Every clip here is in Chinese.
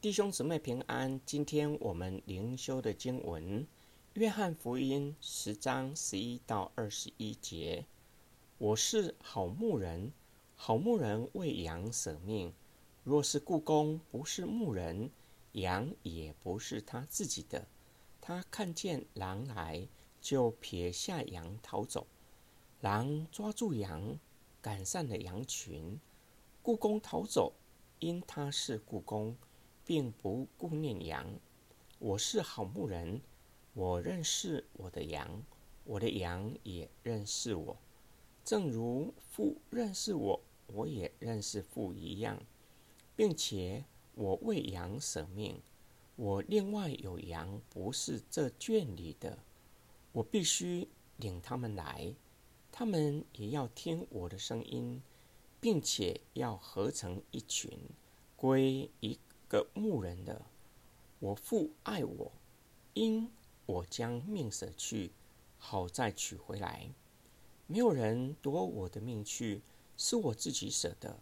弟兄姊妹平安。今天我们灵修的经文，《约翰福音》十章十一到二十一节。我是好牧人，好牧人为羊舍命。若是雇工不是牧人，羊也不是他自己的。他看见狼来，就撇下羊逃走。狼抓住羊，赶散了羊群。雇工逃走，因他是雇工。并不顾念羊。我是好牧人，我认识我的羊，我的羊也认识我，正如父认识我，我也认识父一样，并且我为羊舍命。我另外有羊，不是这圈里的，我必须领他们来，他们也要听我的声音，并且要合成一群，归一个牧人的，我父爱我，因我将命舍去，好再取回来。没有人夺我的命去，是我自己舍的。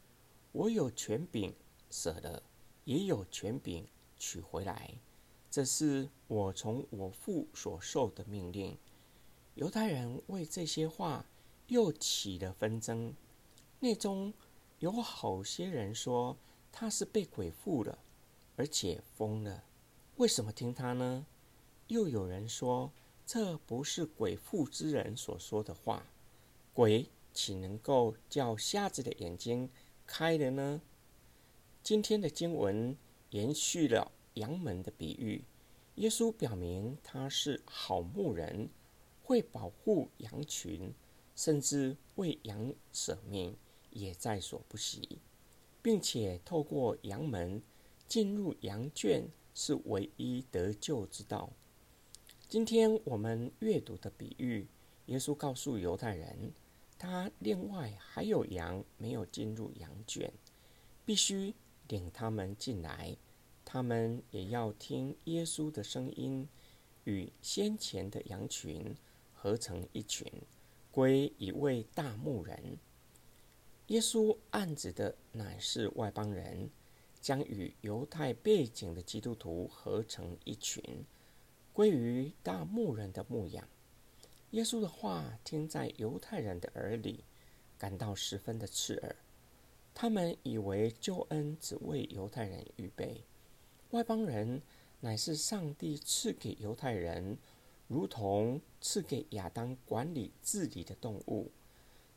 我有权柄舍的，也有权柄取回来。这是我从我父所受的命令。犹太人为这些话又起了纷争，内中有好些人说他是被鬼附了。而且疯了，为什么听他呢？又有人说，这不是鬼附之人所说的话，鬼岂能够叫瞎子的眼睛开了呢？今天的经文延续了羊门的比喻，耶稣表明他是好牧人，会保护羊群，甚至为羊舍命，也在所不惜，并且透过羊门。进入羊圈是唯一得救之道。今天我们阅读的比喻，耶稣告诉犹太人，他另外还有羊没有进入羊圈，必须领他们进来，他们也要听耶稣的声音，与先前的羊群合成一群，归一位大牧人。耶稣暗指的乃是外邦人。将与犹太背景的基督徒合成一群，归于大牧人的牧养。耶稣的话听在犹太人的耳里，感到十分的刺耳。他们以为救恩只为犹太人预备，外邦人乃是上帝赐给犹太人，如同赐给亚当管理治理的动物，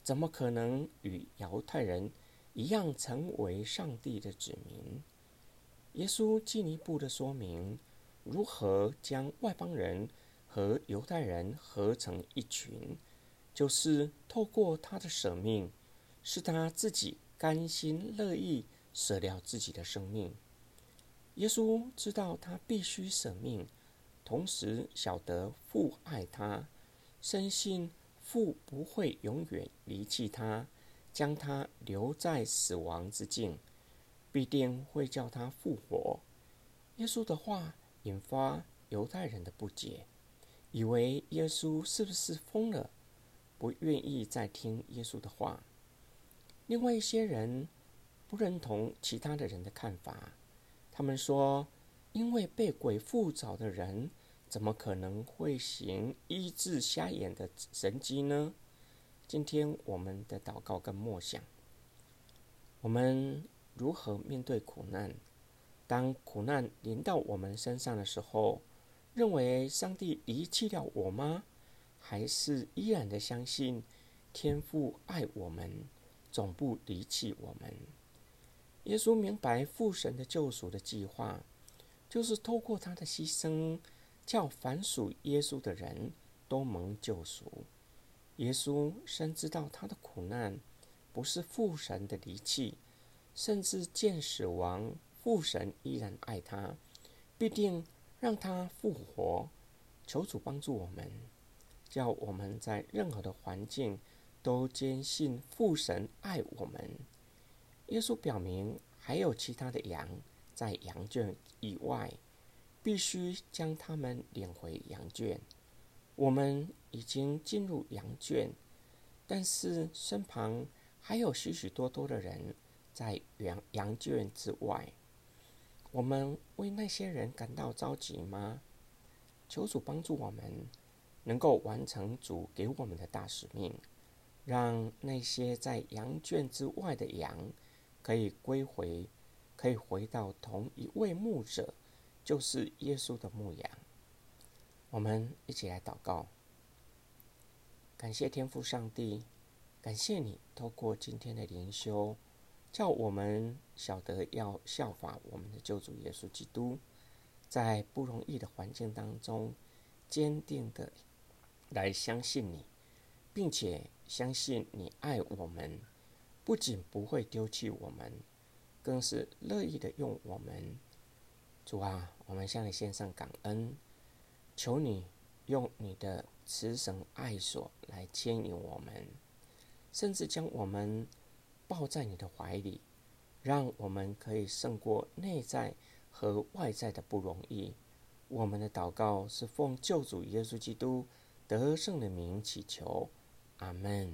怎么可能与犹太人一样成为上帝的子民。耶稣进一步的说明，如何将外邦人和犹太人合成一群，就是透过他的舍命，是他自己甘心乐意舍掉自己的生命。耶稣知道他必须舍命，同时晓得父爱他，深信父不会永远离弃他。将他留在死亡之境，必定会叫他复活。耶稣的话引发犹太人的不解，以为耶稣是不是疯了，不愿意再听耶稣的话。另外一些人不认同其他的人的看法，他们说，因为被鬼附着的人，怎么可能会行医治瞎眼的神迹呢？今天我们的祷告跟默想，我们如何面对苦难？当苦难临到我们身上的时候，认为上帝离弃了我吗？还是依然的相信天父爱我们，总不离弃我们？耶稣明白父神的救赎的计划，就是透过他的牺牲，叫凡属耶稣的人都蒙救赎。耶稣深知道他的苦难不是父神的离弃，甚至见死亡，父神依然爱他，必定让他复活。求主帮助我们，叫我们在任何的环境都坚信父神爱我们。耶稣表明还有其他的羊在羊圈以外，必须将他们领回羊圈。我们已经进入羊圈，但是身旁还有许许多多的人在羊羊圈之外。我们为那些人感到着急吗？求主帮助我们，能够完成主给我们的大使命，让那些在羊圈之外的羊可以归回，可以回到同一位牧者，就是耶稣的牧羊。我们一起来祷告，感谢天父上帝，感谢你透过今天的灵修，叫我们晓得要效法我们的救主耶稣基督。在不容易的环境当中，坚定的来相信你，并且相信你爱我们，不仅不会丢弃我们，更是乐意的用我们。主啊，我们向你献上感恩，求你用你的慈神爱所来牵引我们，甚至将我们抱在你的怀里，让我们可以胜过内在。和外在的不容易，我们的祷告是奉救主耶稣基督得胜的名祈求，阿门。